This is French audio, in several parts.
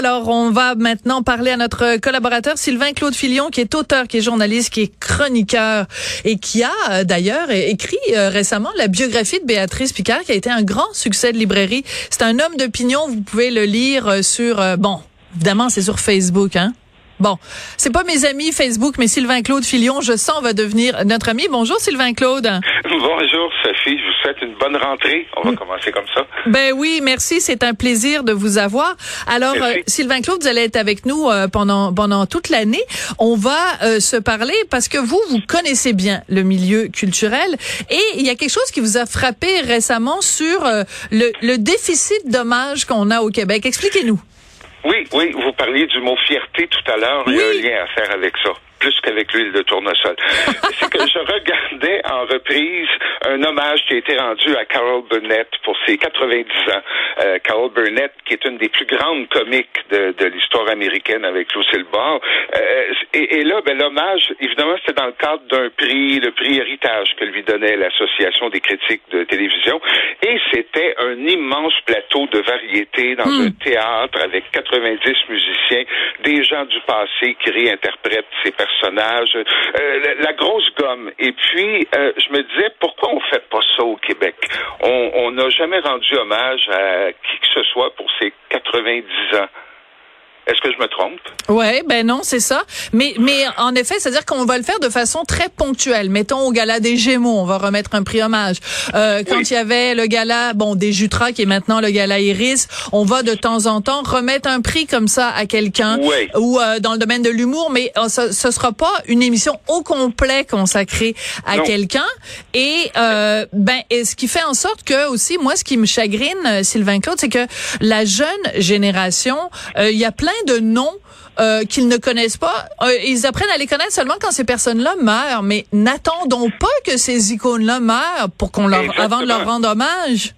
Alors, on va maintenant parler à notre collaborateur Sylvain Claude Filion, qui est auteur, qui est journaliste, qui est chroniqueur et qui a euh, d'ailleurs écrit euh, récemment la biographie de Béatrice Picard, qui a été un grand succès de librairie. C'est un homme d'opinion. Vous pouvez le lire euh, sur, bon, évidemment, c'est sur Facebook, hein. Bon, c'est pas mes amis Facebook, mais Sylvain Claude Filion, je sens, va devenir notre ami. Bonjour Sylvain Claude. Bonjour Sophie, je vous souhaite une bonne rentrée. On va mm. commencer comme ça. Ben oui, merci, c'est un plaisir de vous avoir. Alors euh, Sylvain Claude, vous allez être avec nous euh, pendant pendant toute l'année. On va euh, se parler parce que vous vous connaissez bien le milieu culturel et il y a quelque chose qui vous a frappé récemment sur le, le déficit d'hommage qu'on a au Québec. Expliquez-nous. Oui, oui, vous parliez du mot fierté tout à l'heure. Il y a un lien à faire avec ça plus qu'avec l'huile de tournesol. c'est que je regardais en reprise un hommage qui a été rendu à Carol Burnett pour ses 90 ans. Euh, Carol Burnett, qui est une des plus grandes comiques de, de l'histoire américaine avec Lucille Ball. Euh, et, et, là, ben, l'hommage, évidemment, c'était dans le cadre d'un prix, le prix Héritage que lui donnait l'Association des critiques de télévision. Et c'était un immense plateau de variété dans hmm. un théâtre avec 90 musiciens, des gens du passé qui réinterprètent ces personnages personnage, euh, la, grosse gomme. Et puis, euh, je me disais, pourquoi on fait pas ça au Québec? On n'a jamais rendu hommage à qui que ce soit pour ses 90 ans. Est-ce que je me trompe? Ouais, ben non, c'est ça. Mais, mais en effet, c'est-à-dire qu'on va le faire de façon très ponctuelle. Mettons au gala des Gémeaux, on va remettre un prix hommage. Euh, quand il y avait le gala, bon, des Jutras, qui est maintenant le gala Iris, on va de temps en temps remettre un prix comme ça à quelqu'un ou euh, dans le domaine de l'humour, mais euh, ce, ce sera pas une émission au complet consacrée à quelqu'un. Et euh, ben, et ce qui fait en sorte que aussi, moi, ce qui me chagrine, euh, Sylvain Claude, c'est que la jeune génération, il y a plein de noms euh, qu'ils ne connaissent pas. Euh, ils apprennent à les connaître seulement quand ces personnes-là meurent. Mais n'attendons pas que ces icônes-là meurent pour qu'on leur, avant de leur rendre hommage.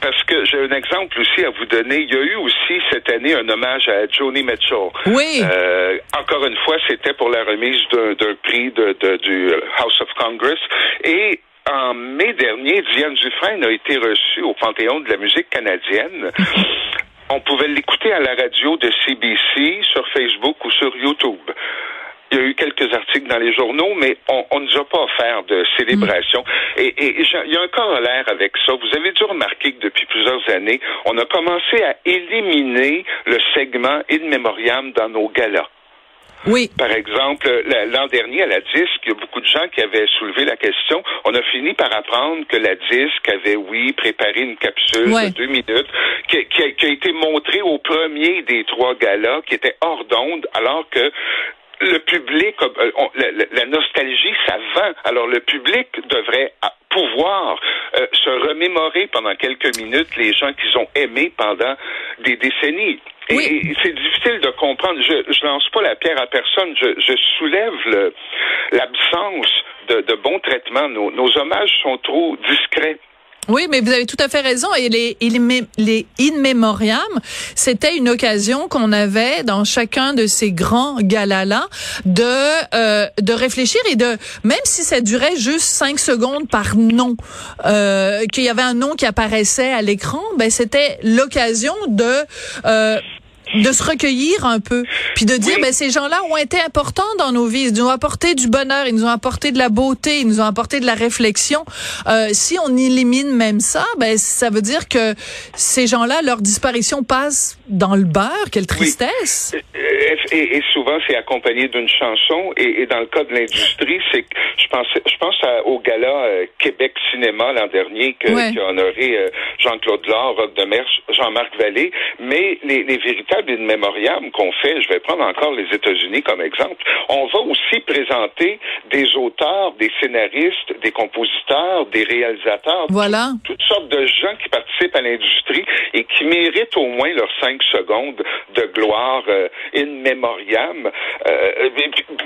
Parce que j'ai un exemple aussi à vous donner. Il y a eu aussi cette année un hommage à Joni Mitchell. Oui. Euh, encore une fois, c'était pour la remise d'un prix de, de, du House of Congress. Et en mai dernier, Diane Dufresne a été reçue au Panthéon de la musique canadienne. On pouvait l'écouter à la radio de CBC, sur Facebook ou sur YouTube. Il y a eu quelques articles dans les journaux, mais on ne nous a pas offert de célébration. Mm. Et, il y a un corollaire avec ça. Vous avez dû remarquer que depuis plusieurs années, on a commencé à éliminer le segment in memoriam dans nos galas. Oui. Par exemple, l'an dernier à la disque, il y a beaucoup de gens qui avaient soulevé la question. On a fini par apprendre que la disque avait, oui, préparé une capsule de deux minutes qui, qui, a, été montrée au premier des trois galas, qui était hors d'onde, alors que le public, euh, la, nostalgie, ça vend. Alors le public devrait pouvoir euh, se remémorer pendant quelques minutes les gens qu'ils ont aimés pendant des décennies. Et, c'est difficile de comprendre. Je, je lance pas la pierre à personne. Je, je soulève l'absence de, de bon traitement. Nos, nos hommages sont trop discrets. Oui, mais vous avez tout à fait raison. Et les, les in memoriam, c'était une occasion qu'on avait dans chacun de ces grands galas-là de euh, de réfléchir et de même si ça durait juste cinq secondes par nom, euh, qu'il y avait un nom qui apparaissait à l'écran, ben c'était l'occasion de euh, de se recueillir un peu, puis de dire, ben, ces gens-là ont été importants dans nos vies, ils nous ont apporté du bonheur, ils nous ont apporté de la beauté, ils nous ont apporté de la réflexion. Euh, si on élimine même ça, ben, ça veut dire que ces gens-là, leur disparition passe dans le beurre. Quelle tristesse. Et, et, souvent, c'est accompagné d'une chanson. Et, et, dans le cas de l'industrie, c'est je pense, je pense au gala euh, Québec Cinéma l'an dernier que, qui a honoré euh, Jean-Claude Laure, Mer, Jean-Marc Vallée. Mais les, les véritables in memoriam qu'on fait, je vais prendre encore les États-Unis comme exemple, on va aussi présenter des auteurs, des scénaristes, des compositeurs, des réalisateurs, voilà. toutes sortes de gens qui participent à l'industrie et qui méritent au moins leurs cinq secondes de gloire euh, in mémoriam. Euh,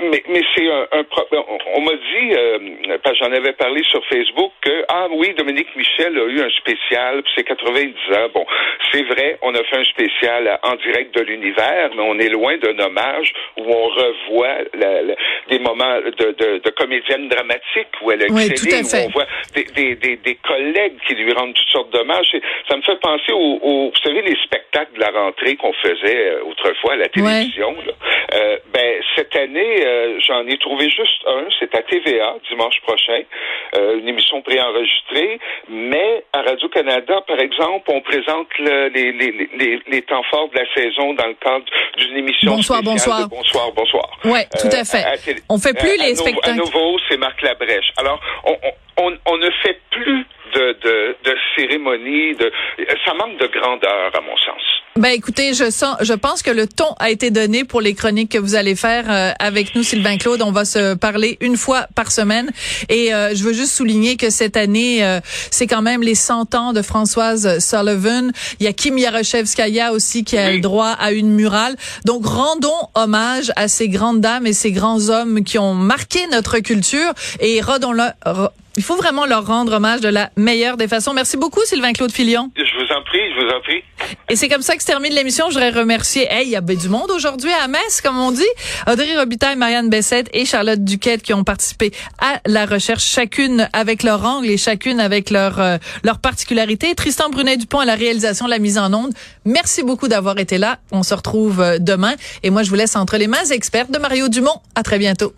mais, mais c'est un, un problème. On, m'a dit, euh, parce que j'en avais parlé sur Facebook, que ah oui, Dominique Michel a eu un spécial, c'est 90 ans. Bon, c'est vrai, on a fait un spécial en direct de l'univers, mais on est loin d'un hommage où on revoit la, des moments de, de, de, comédienne dramatique où elle a oui, où on voit des, des, des, des, collègues qui lui rendent toutes sortes d'hommages. Ça me fait penser aux, au, vous savez, les spectacles de la rentrée qu'on faisait euh, autrefois à la télévision. Euh, ben, cette année, euh, j'en ai trouvé juste un. C'est à TVA, dimanche prochain. Euh, une émission préenregistrée. Mais à Radio-Canada, par exemple, on présente le, les, les, les, les, temps forts de la saison dans le cadre d'une émission bonsoir, bonsoir. bonsoir, bonsoir. Oui, tout à fait. on fait plus les spectacles. À nouveau, c'est Marc Labrèche. Alors, on, on, on ne fait plus de, de, de cérémonie. De, ça manque de grandeur, à mon sens. Ben écoutez, je sens, je pense que le ton a été donné pour les chroniques que vous allez faire euh, avec nous, Sylvain Claude. On va se parler une fois par semaine. Et euh, je veux juste souligner que cette année, euh, c'est quand même les 100 ans de Françoise Sullivan. Il y a Kim Yaroshevskaya aussi qui a le droit à une murale. Donc rendons hommage à ces grandes dames et ces grands hommes qui ont marqué notre culture et redons-le il faut vraiment leur rendre hommage de la meilleure des façons. Merci beaucoup, Sylvain Claude Filion. Vous en prie, je vous en prie. Et c'est comme ça que se termine l'émission. Je voudrais remercier, hey, il y a du monde aujourd'hui à Metz, comme on dit. Audrey Robitaille, Marianne Bessette et Charlotte Duquette qui ont participé à la recherche, chacune avec leur angle et chacune avec leur, euh, leur particularité. Tristan Brunet-Dupont à la réalisation, la mise en onde. Merci beaucoup d'avoir été là. On se retrouve euh, demain. Et moi, je vous laisse entre les mains expertes de Mario Dumont. À très bientôt.